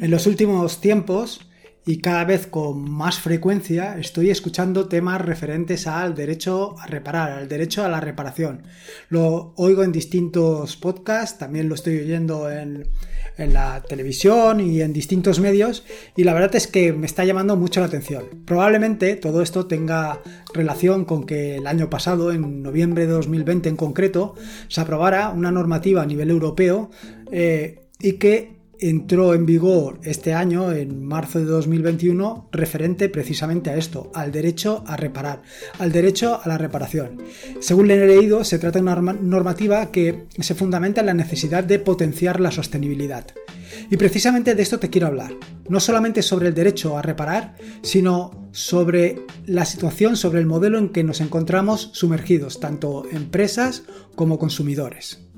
En los últimos tiempos y cada vez con más frecuencia estoy escuchando temas referentes al derecho a reparar, al derecho a la reparación. Lo oigo en distintos podcasts, también lo estoy oyendo en, la televisión y en distintos medios y la verdad es que me está llamando mucho la atención. Probablemente todo esto tenga relación con que el año pasado, en noviembre de 2020 en concreto, se aprobara una normativa a nivel europeo eh, y que entró en vigor este año, en marzo de 2021, referente precisamente a esto, al derecho a reparar, al derecho a la reparación. Según le he leído, se trata de una normativa que se fundamenta en la necesidad de potenciar la sostenibilidad. Y precisamente de esto te quiero hablar, no solamente sobre el derecho a reparar, sino sobre la situación, sobre el modelo en que nos encontramos sumergidos, tanto empresas como consumidores.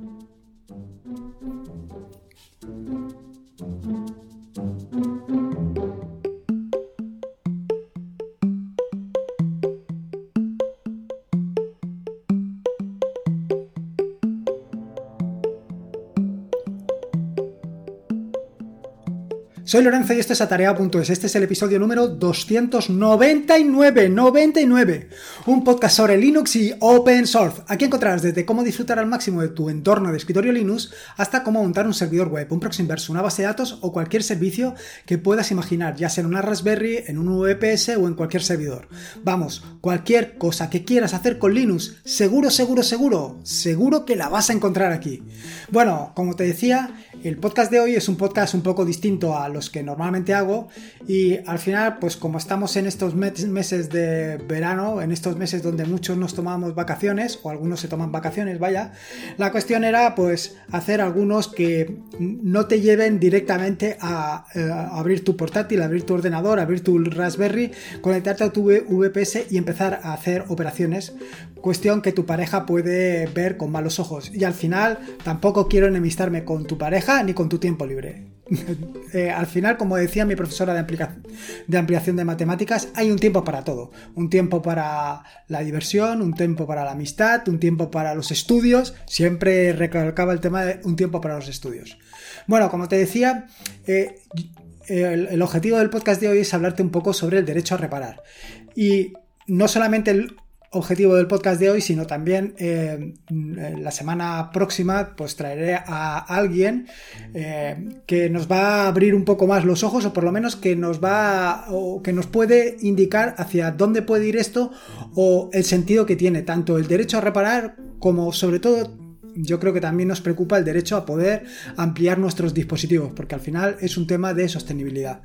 Soy Lorenzo y esto es Atarea.es. Este es el episodio número 299. 99. Un podcast sobre Linux y Open Source. Aquí encontrarás desde cómo disfrutar al máximo de tu entorno de escritorio Linux hasta cómo montar un servidor web, un Proxyverse, una base de datos o cualquier servicio que puedas imaginar, ya sea en una Raspberry, en un VPS o en cualquier servidor. Vamos, cualquier cosa que quieras hacer con Linux, seguro, seguro, seguro, seguro que la vas a encontrar aquí. Bueno, como te decía, el podcast de hoy es un podcast un poco distinto a los que normalmente hago. Y al final, pues como estamos en estos meses de verano, en estos meses donde muchos nos tomamos vacaciones o algunos se toman vacaciones, vaya, la cuestión era pues hacer algunos que no te lleven directamente a, eh, abrir tu portátil, abrir tu ordenador, abrir tu Raspberry, conectarte a tu VPS y empezar a hacer operaciones, cuestión que tu pareja puede ver con malos ojos. Y al final tampoco quiero enemistarme con tu pareja ni con tu tiempo libre. Eh, al final, como decía mi profesora de, ampliación de matemáticas, hay un tiempo para todo. Un tiempo para la diversión, un tiempo para la amistad, un tiempo para los estudios. Siempre recalcaba el tema de un tiempo para los estudios. Bueno, como te decía, eh, el, el objetivo del podcast de hoy es hablarte un poco sobre el derecho a reparar. Y no solamente el, objetivo del podcast de hoy, sino también eh, la semana próxima pues traeré a alguien eh, que nos va a abrir un poco más los ojos o por lo menos que nos va o que nos puede indicar hacia dónde puede ir esto o el sentido que tiene tanto el derecho a reparar como sobre todo yo creo que también nos preocupa el derecho a poder ampliar nuestros dispositivos porque al final es un tema de sostenibilidad.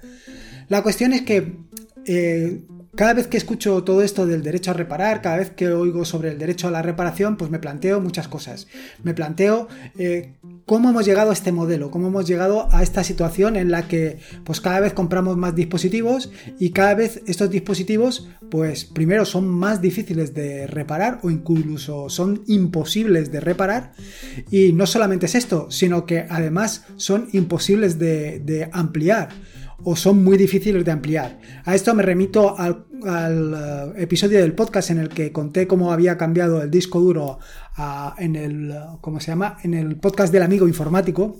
La cuestión es que eh, cada vez que escucho todo esto del derecho a reparar, cada vez que oigo sobre el derecho a la reparación, pues me planteo muchas cosas. Me planteo eh, cómo hemos llegado a este modelo, cómo hemos llegado a esta situación en la que pues cada vez compramos más dispositivos y cada vez estos dispositivos pues primero son más difíciles de reparar o incluso son imposibles de reparar y no solamente es esto, sino que además son imposibles de ampliar o son muy difíciles de ampliar. A esto me remito al, eh, episodio del podcast en el que conté cómo había cambiado el disco duro en el, ¿cómo se llama? En el podcast del amigo informático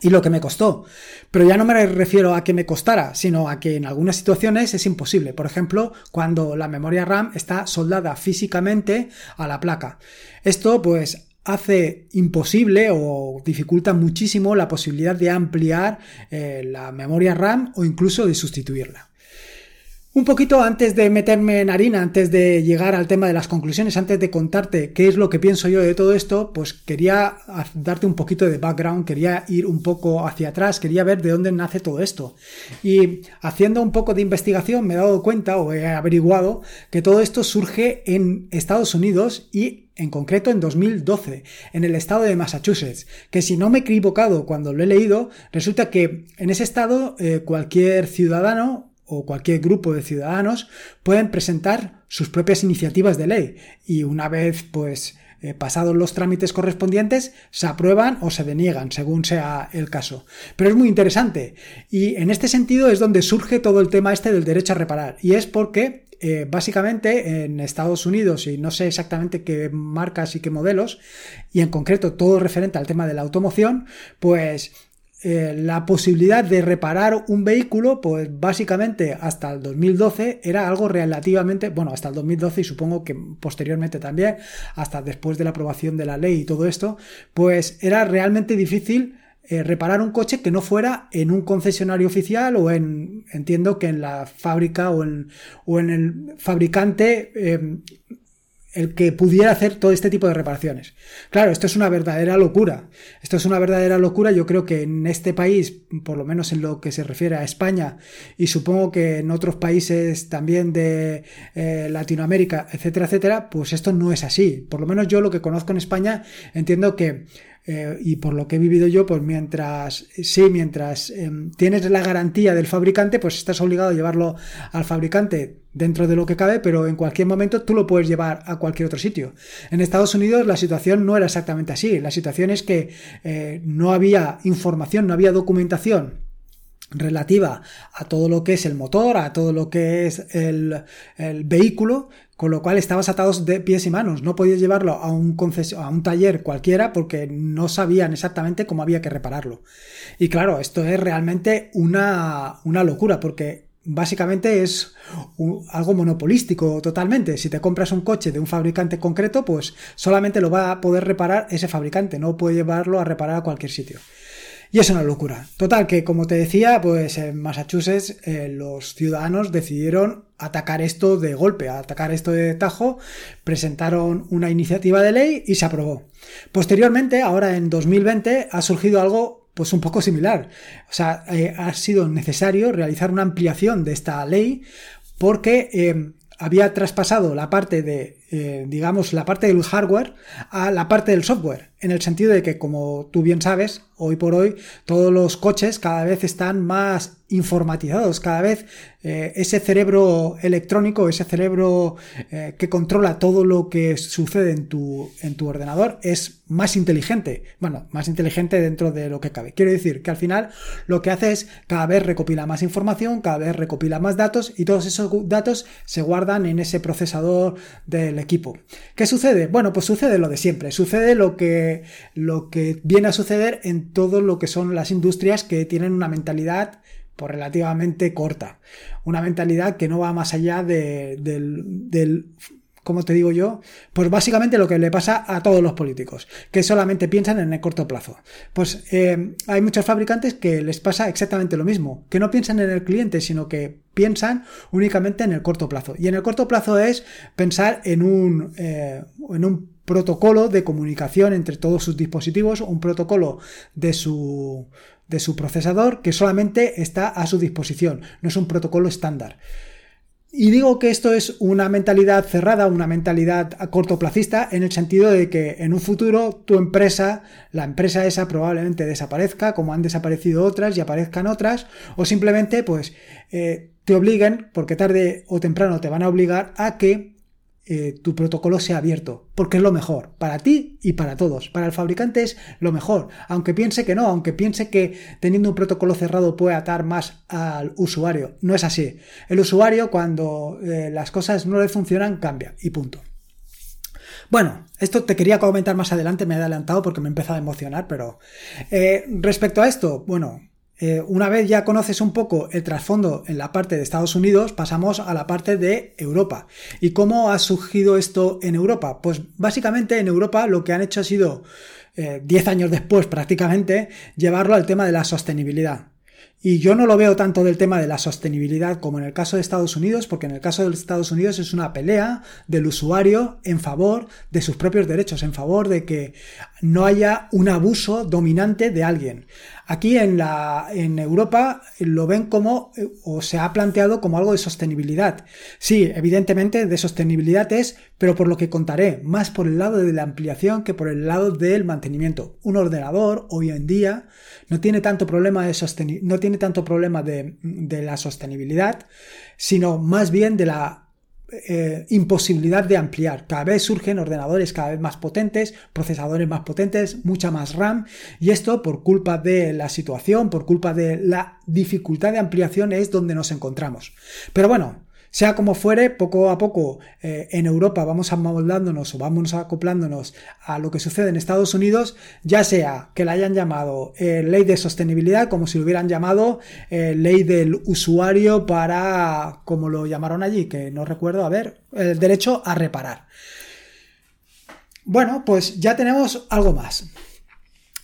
y lo que me costó. Pero ya no me refiero a que me costara, sino a que en algunas situaciones es imposible. Por ejemplo, cuando la memoria RAM está soldada físicamente a la placa. Esto pues hace imposible o dificulta muchísimo la posibilidad de ampliar eh, la memoria RAM o incluso de sustituirla. Un poquito antes de meterme en harina, antes de llegar al tema de las conclusiones, antes de contarte qué es lo que pienso yo de todo esto, pues quería darte un poquito de background, quería ir un poco hacia atrás, quería ver de dónde nace todo esto. Y haciendo un poco de investigación me he dado cuenta o he averiguado que todo esto surge en Estados Unidos y en concreto en 2012, en el estado de Massachusetts, que si no me he equivocado cuando lo he leído, resulta que en ese estado eh, cualquier ciudadano o cualquier grupo de ciudadanos pueden presentar sus propias iniciativas de ley. Y una vez pues eh, pasados los trámites correspondientes se aprueban o se deniegan según sea el caso. Pero es muy interesante. Y en este sentido es donde surge todo el tema este del derecho a reparar. Y es porque eh, básicamente en Estados Unidos, y no sé exactamente qué marcas y qué modelos, y en concreto todo referente al tema de la automoción, pues eh, la posibilidad de reparar un vehículo, pues básicamente hasta el 2012 era algo relativamente, bueno, hasta el 2012 y supongo que posteriormente también, hasta después de la aprobación de la ley y todo esto, pues era realmente difícil eh, reparar un coche que no fuera en un concesionario oficial o en, entiendo que en la fábrica o en, o en el fabricante eh, el que pudiera hacer todo este tipo de reparaciones. Claro, esto es una verdadera locura. Esto es una verdadera locura. Yo creo que en este país, por lo menos en lo que se refiere a España, y supongo que en otros países también de eh, Latinoamérica, etcétera, etcétera, pues esto no es así. Por lo menos yo lo que conozco en España, entiendo que eh, y por lo que he vivido yo, pues mientras, sí, mientras em, tienes la garantía del fabricante, pues estás obligado a llevarlo al fabricante dentro de lo que cabe, pero en cualquier momento tú lo puedes llevar a cualquier otro sitio. En Estados Unidos la situación no era exactamente así. La situación es que eh, no había información, no había documentación relativa a todo lo que es el motor, a todo lo que es el, vehículo, con lo cual estabas atados de pies y manos. No podías llevarlo a un, a un taller cualquiera porque no sabían exactamente cómo había que repararlo. Y claro, esto es realmente una, una locura porque básicamente es algo monopolístico totalmente. Si te compras un coche de un fabricante concreto, pues solamente lo va a poder reparar ese fabricante, no puede llevarlo a reparar a cualquier sitio. Y es una locura. Total, que como te decía, pues en Massachusetts eh, los ciudadanos decidieron atacar esto de golpe, atacar esto de tajo, presentaron una iniciativa de ley y se aprobó. Posteriormente, ahora en 2020, ha surgido algo pues un poco similar. O sea, eh, ha sido necesario realizar una ampliación de esta ley porque eh, había traspasado la parte de, digamos, la parte del hardware a la parte del software en el sentido de que, como tú bien sabes, hoy por hoy todos los coches cada vez están más informatizados, cada vez eh, ese cerebro electrónico, ese cerebro eh, que controla todo lo que sucede en tu, en tu ordenador es más inteligente. Bueno, más inteligente dentro de lo que cabe. Quiero decir que al final lo que hace es cada vez recopila más información, cada vez recopila más datos y todos esos datos se guardan en ese procesador del equipo. ¿Qué sucede? Bueno, pues sucede lo de siempre. Sucede lo que lo que viene a suceder en todo lo que son las industrias que tienen una mentalidad pues, relativamente corta. Una mentalidad que no va más allá del, del como te digo yo, pues básicamente lo que le pasa a todos los políticos, que solamente piensan en el corto plazo. Pues eh, hay muchos fabricantes que les pasa exactamente lo mismo, que no piensan en el cliente, sino que piensan únicamente en el corto plazo. Y en el corto plazo es pensar en un, eh, en un protocolo de comunicación entre todos sus dispositivos, un protocolo de su, de su procesador que solamente está a su disposición, no es un protocolo estándar. Y digo que esto es una mentalidad cerrada, una mentalidad a cortoplacista, en el sentido de que en un futuro tu empresa, la empresa esa probablemente desaparezca, como han desaparecido otras y aparezcan otras, o simplemente pues eh, te obliguen, porque tarde o temprano te van a obligar a que eh, tu protocolo sea abierto, porque es lo mejor para ti y para todos. Para el fabricante es lo mejor, aunque piense que no, aunque piense que teniendo un protocolo cerrado puede atar más al usuario. No es así. El usuario cuando eh, las cosas no le funcionan cambia y punto. Bueno, esto te quería comentar más adelante, me he adelantado porque me he empezado a emocionar, pero eh, respecto a esto, bueno, eh, una vez ya conoces un poco el trasfondo en la parte de Estados Unidos, pasamos a la parte de Europa. ¿Y cómo ha surgido esto en Europa? Pues básicamente en Europa lo que han hecho ha sido, 10 eh, años después prácticamente, llevarlo al tema de la sostenibilidad. Y yo no lo veo tanto del tema de la sostenibilidad como en el caso de Estados Unidos, porque en el caso de Estados Unidos es una pelea del usuario en favor de sus propios derechos, en favor de que no haya un abuso dominante de alguien. Aquí en, la, en Europa lo ven como, o se ha planteado como algo de sostenibilidad. Sí, evidentemente de sostenibilidad es, pero por lo que contaré, más por el lado de la ampliación que por el lado del mantenimiento. Un ordenador hoy en día no tiene tanto problema de no tiene tanto problema de, de la sostenibilidad, sino más bien de la eh, imposibilidad de ampliar. Cada vez surgen ordenadores cada vez más potentes, procesadores más potentes, mucha más RAM y esto por culpa de la situación, por culpa de la dificultad de ampliación es donde nos encontramos. Pero bueno, Sea como fuere, poco a poco eh, en Europa vamos amoldándonos o vamos acoplándonos a lo que sucede en Estados Unidos, ya sea que la hayan llamado eh, ley de sostenibilidad, como si lo hubieran llamado eh, ley del usuario para, como lo llamaron allí, que no recuerdo, a ver, el derecho a reparar. Bueno, pues ya tenemos algo más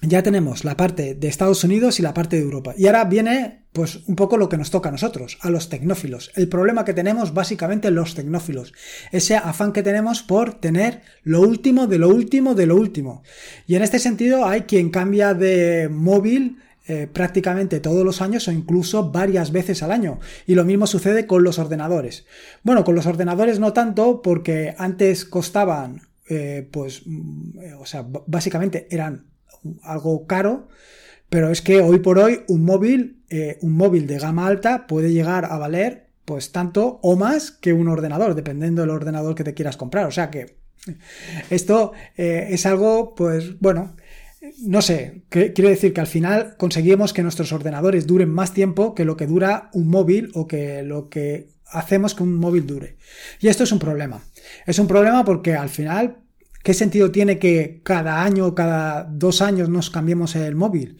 ya tenemos la parte de Estados Unidos y la parte de Europa. Y ahora viene, pues, un poco lo que nos toca a nosotros, a los tecnófilos. El problema que tenemos básicamente los tecnófilos. Ese afán que tenemos por tener lo último de lo último de lo último. Y en este sentido hay quien cambia de móvil eh, prácticamente todos los años o incluso varias veces al año. Y lo mismo sucede con los ordenadores. Bueno, con los ordenadores no tanto porque antes costaban, eh, pues, mm, o sea, básicamente eran algo caro, pero es que hoy por hoy un móvil, eh, un móvil de gama alta puede llegar a valer pues tanto o más que un ordenador, dependiendo del ordenador que te quieras comprar. O sea que esto eh, es algo, pues bueno, no sé, quiero decir que al final conseguimos que nuestros ordenadores duren más tiempo que lo que dura un móvil o que lo que hacemos que un móvil dure. Y esto es un problema. Es un problema porque al final ¿Qué sentido tiene que cada año o cada dos años nos cambiemos el móvil?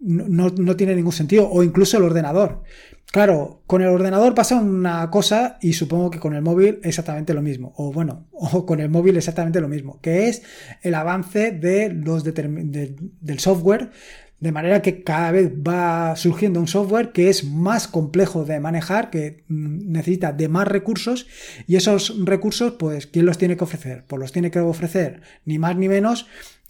No, tiene ningún sentido. O incluso el ordenador. Claro, con el ordenador pasa una cosa y supongo que con el móvil exactamente lo mismo. O bueno, o con el móvil exactamente lo mismo, que es el avance de los del software de manera que cada vez va surgiendo un software que es más complejo de manejar, que mm, necesita de más recursos y esos recursos, pues, ¿quién los tiene que ofrecer? Pues los tiene que ofrecer ni más ni menos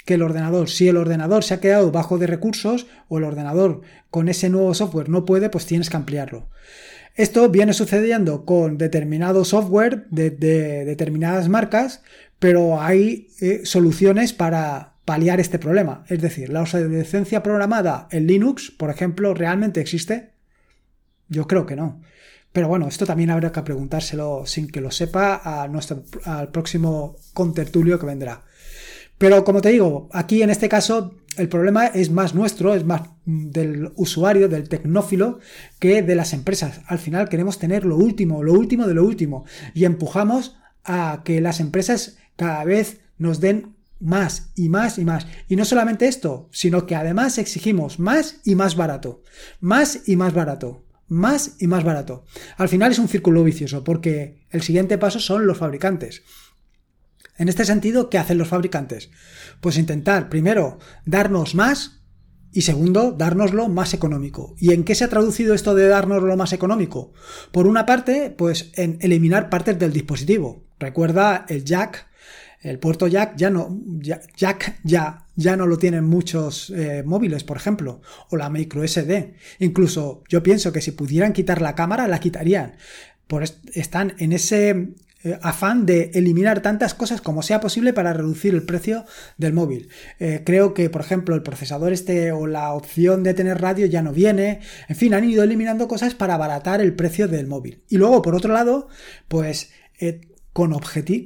que el ordenador. Si el ordenador se ha quedado bajo de recursos o el ordenador con ese nuevo software no puede, pues tienes que ampliarlo. Esto viene sucediendo con determinado software de, determinadas marcas, pero hay eh, soluciones para, paliar este problema. Es decir, la obsolescencia programada en Linux, por ejemplo, ¿realmente existe? Yo creo que no. Pero bueno, esto también habrá que preguntárselo sin que lo sepa a nuestro, al próximo contertulio que vendrá. Pero como te digo, aquí en este caso el problema es más nuestro, es más del usuario, del tecnófilo, que de las empresas. Al final queremos tener lo último, lo último de lo último. Y empujamos a que las empresas cada vez nos den más y más y más. Y no solamente esto, sino que además exigimos más y más barato. Más y más barato. Más y más barato. Al final es un círculo vicioso porque el siguiente paso son los fabricantes. En este sentido, ¿qué hacen los fabricantes? Pues intentar, primero, darnos más y segundo, dárnoslo más económico. ¿Y en qué se ha traducido esto de darnos más económico? Por una parte, pues en eliminar partes del dispositivo. Recuerda el jack el puerto jack ya no, jack ya, ya no lo tienen muchos eh, móviles, por ejemplo, o la micro SD. Incluso yo pienso que si pudieran quitar la cámara, la quitarían. Están en ese eh, afán de eliminar tantas cosas como sea posible para reducir el precio del móvil. Eh, creo que, por ejemplo, el procesador este o la opción de tener radio ya no viene. En fin, han ido eliminando cosas para abaratar el precio del móvil. Y luego, por otro lado, pues con,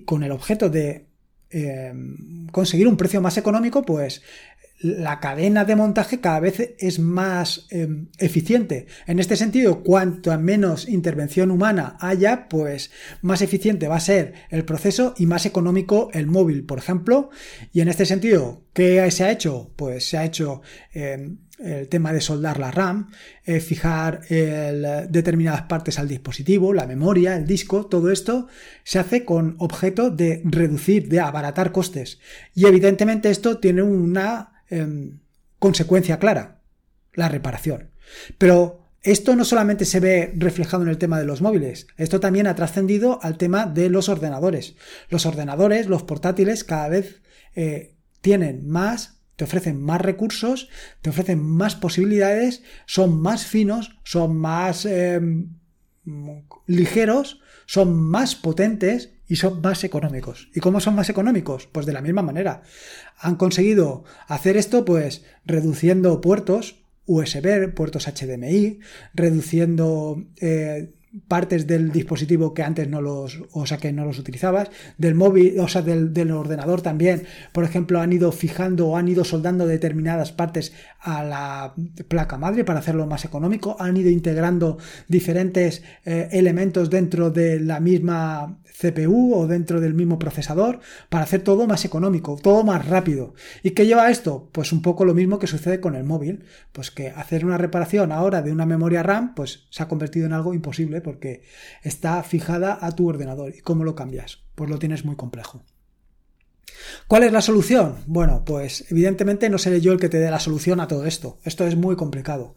con el objeto de Em, conseguir un precio más económico, pues la cadena de montaje cada vez es más em, eficiente. En este sentido, cuanto menos intervención humana haya, pues más eficiente va a ser el proceso y más económico el móvil, por ejemplo. Y en este sentido, ¿qué se ha hecho? Pues se ha hecho em, el tema de soldar la RAM, eh, fijar determinadas partes al dispositivo, la memoria, el disco, todo esto se hace con objeto de reducir, de abaratar costes. Y evidentemente esto tiene una em, consecuencia clara, la reparación. Pero esto no solamente se ve reflejado en el tema de los móviles, esto también ha trascendido al tema de los ordenadores. Los ordenadores, los portátiles, cada vez eh, tienen más te ofrecen más recursos, te ofrecen más posibilidades, son más finos, son más em, ligeros, son más potentes y son más económicos. ¿Y cómo son más económicos? Pues de la misma manera. Han conseguido hacer esto pues reduciendo puertos USB, puertos HDMI, reduciendo eh, partes del dispositivo que antes no los, o sea, que no los utilizabas, del móvil, o sea, del, del, ordenador también, por ejemplo, han ido fijando o han ido soldando determinadas partes a la placa madre para hacerlo más económico, han ido integrando diferentes eh, elementos dentro de la misma CPU o dentro del mismo procesador para hacer todo más económico, todo más rápido. ¿Y qué lleva esto? Pues un poco lo mismo que sucede con el móvil, pues que hacer una reparación ahora de una memoria RAM pues se ha convertido en algo imposible porque está fijada a tu ordenador. ¿Y cómo lo cambias? Pues lo tienes muy complejo. ¿Cuál es la solución? Bueno, pues evidentemente no seré yo el que te dé la solución a todo esto. Esto es muy complicado.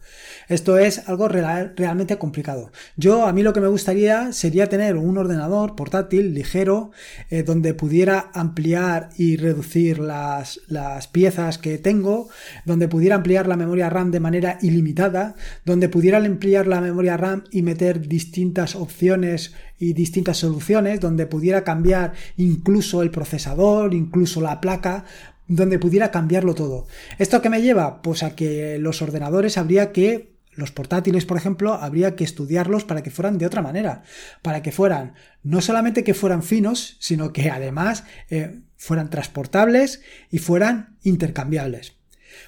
Esto es algo realmente complicado. Yo, a mí lo que me gustaría sería tener un ordenador portátil, ligero, eh, donde pudiera ampliar y reducir las, las piezas que tengo, donde pudiera ampliar la memoria RAM de manera ilimitada, donde pudiera ampliar la memoria RAM y meter distintas opciones y distintas soluciones, donde pudiera cambiar incluso el procesador, incluso la placa, donde pudiera cambiarlo todo. ¿Esto qué me lleva? Pues a que los ordenadores habría que los portátiles, por ejemplo, habría que estudiarlos para que fueran de otra manera, para que fueran no solamente que fueran finos, sino que además eh, fueran transportables y fueran intercambiables.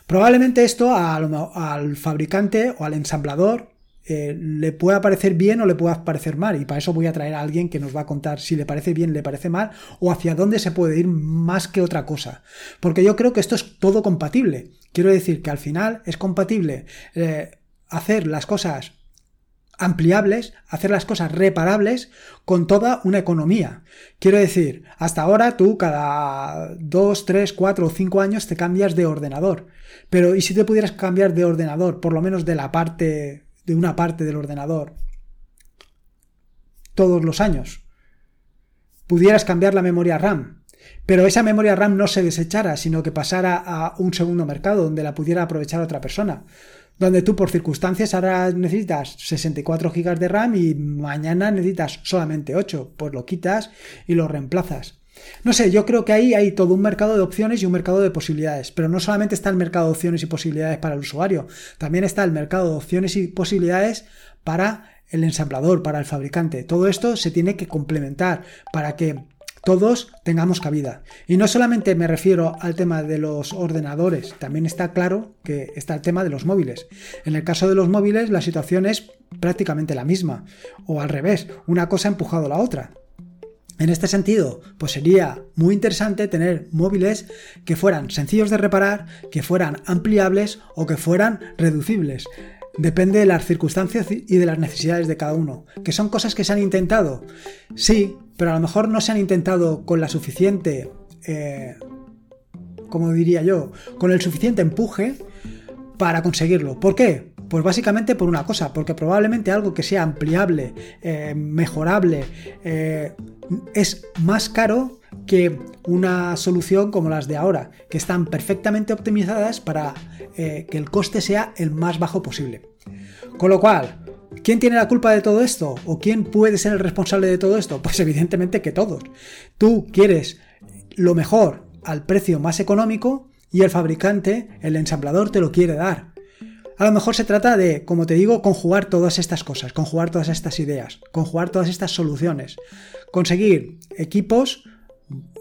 Probablemente esto al fabricante o al ensamblador eh, le pueda parecer bien o le pueda parecer mal. Y para eso voy a traer a alguien que nos va a contar si le parece bien, le parece mal o hacia dónde se puede ir más que otra cosa. Porque yo creo que esto es todo compatible. Quiero decir que al final es compatible eh, hacer las cosas ampliables, hacer las cosas reparables con toda una economía. Quiero decir, hasta ahora tú cada 2, 3, 4 o 5 años te cambias de ordenador. Pero ¿y si te pudieras cambiar de ordenador, por lo menos de la parte de una parte del ordenador todos los años. Pudieras cambiar la memoria RAM, pero esa memoria RAM no se desechara, sino que pasara a un segundo mercado donde la pudiera aprovechar otra persona. Donde tú por circunstancias ahora necesitas 64 GB de RAM y mañana necesitas solamente 8, pues lo quitas y lo reemplazas. No sé, yo creo que ahí hay todo un mercado de opciones y un mercado de posibilidades, pero no solamente está el mercado de opciones y posibilidades para el usuario, también está el mercado de opciones y posibilidades para el ensamblador, para el fabricante. Todo esto se tiene que complementar para que todos tengamos cabida. Y no solamente me refiero al tema de los ordenadores, también está claro que está el tema de los móviles. En el caso de los móviles la situación es prácticamente la misma, o al revés, una cosa ha empujado a la otra. En este sentido, pues sería muy interesante tener móviles que fueran sencillos de reparar, que fueran ampliables o que fueran reducibles. Depende de las circunstancias y de las necesidades de cada uno. ¿Que son cosas que se han intentado? Sí, pero a lo mejor no se han intentado con la suficiente, eh, como diría yo, con el suficiente empuje para conseguirlo. ¿Por qué? Pues básicamente por una cosa, porque probablemente algo que sea ampliable, eh, mejorable, eh, es más caro que una solución como las de ahora, que están perfectamente optimizadas para eh, que el coste sea el más bajo posible. Con lo cual, ¿quién tiene la culpa de todo esto? ¿O quién puede ser el responsable de todo esto? Pues evidentemente que todos. Tú quieres lo mejor al precio más económico y el fabricante, el ensamblador, te lo quiere dar. A lo mejor se trata de, como te digo, conjugar todas estas cosas, conjugar todas estas ideas, conjugar todas estas soluciones, conseguir equipos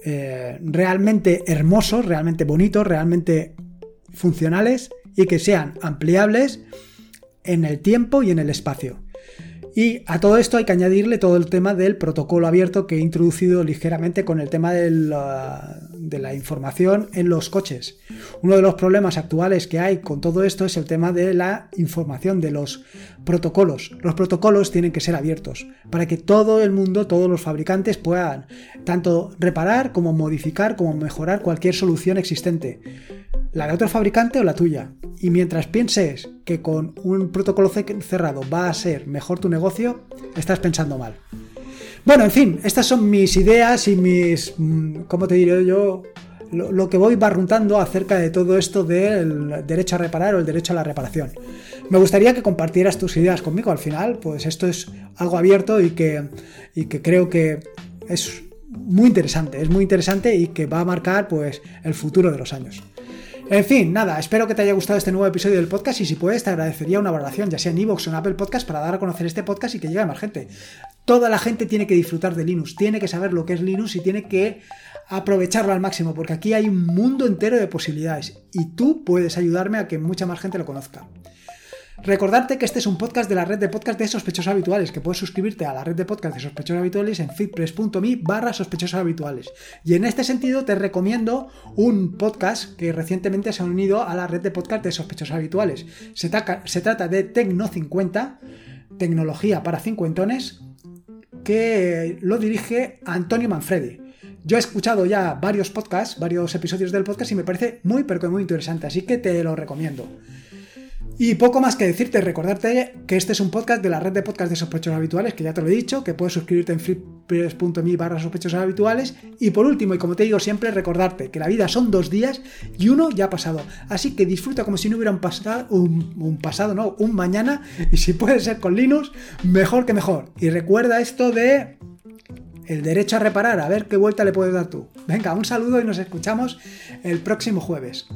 eh, realmente hermosos, realmente bonitos, realmente funcionales y que sean ampliables en el tiempo y en el espacio. Y a todo esto hay que añadirle todo el tema del protocolo abierto que he introducido ligeramente con el tema de la, información en los coches. Uno de los problemas actuales que hay con todo esto es el tema de la información de los protocolos. Los protocolos tienen que ser abiertos para que todo el mundo, todos los fabricantes puedan tanto reparar como modificar como mejorar cualquier solución existente la de otro fabricante o la tuya. Y mientras pienses que con un protocolo cerrado va a ser mejor tu negocio, estás pensando mal. Bueno, en fin, estas son mis ideas y mis, mm, ¿cómo te diré yo? Lo, que voy barruntando acerca de todo esto del derecho a reparar o el derecho a la reparación. Me gustaría que compartieras tus ideas conmigo. Al final, pues esto es algo abierto y que, y que creo que es muy interesante, es muy interesante y que va a marcar pues el futuro de los años. En fin, nada, espero que te haya gustado este nuevo episodio del podcast y si puedes te agradecería una valoración, ya sea en iVoox o en Apple Podcast, para dar a conocer este podcast y que llegue a más gente. Toda la gente tiene que disfrutar de Linux, tiene que saber lo que es Linux y tiene que aprovecharlo al máximo, porque aquí hay un mundo entero de posibilidades y tú puedes ayudarme a que mucha más gente lo conozca. Recordarte que este es un podcast de la red de podcast de sospechosos habituales, que puedes suscribirte a la red de podcast de sospechosos habituales en feedpress.me barra habituales. Y en este sentido te recomiendo un podcast que recientemente se ha unido a la red de podcast de sospechosos habituales. Se, se trata de Tecno50, tecnología para cincuentones, que lo dirige Antonio Manfredi. Yo he escuchado ya varios podcasts, varios episodios del podcast y me parece muy pero que muy interesante, así que te lo recomiendo. Y poco más que decirte, recordarte que este es un podcast de la red de podcast de sospechosos habituales, que ya te lo he dicho, que puedes suscribirte en freepress.me barra habituales. Y por último, y como te digo siempre, recordarte que la vida son dos días y uno ya ha pasado. Así que disfruta como si no hubiera un pasado, un, pasado, no, un mañana. Y si puede ser con Linux, mejor que mejor. Y recuerda esto de el derecho a reparar, a ver qué vuelta le puedes dar tú. Venga, un saludo y nos escuchamos el próximo jueves.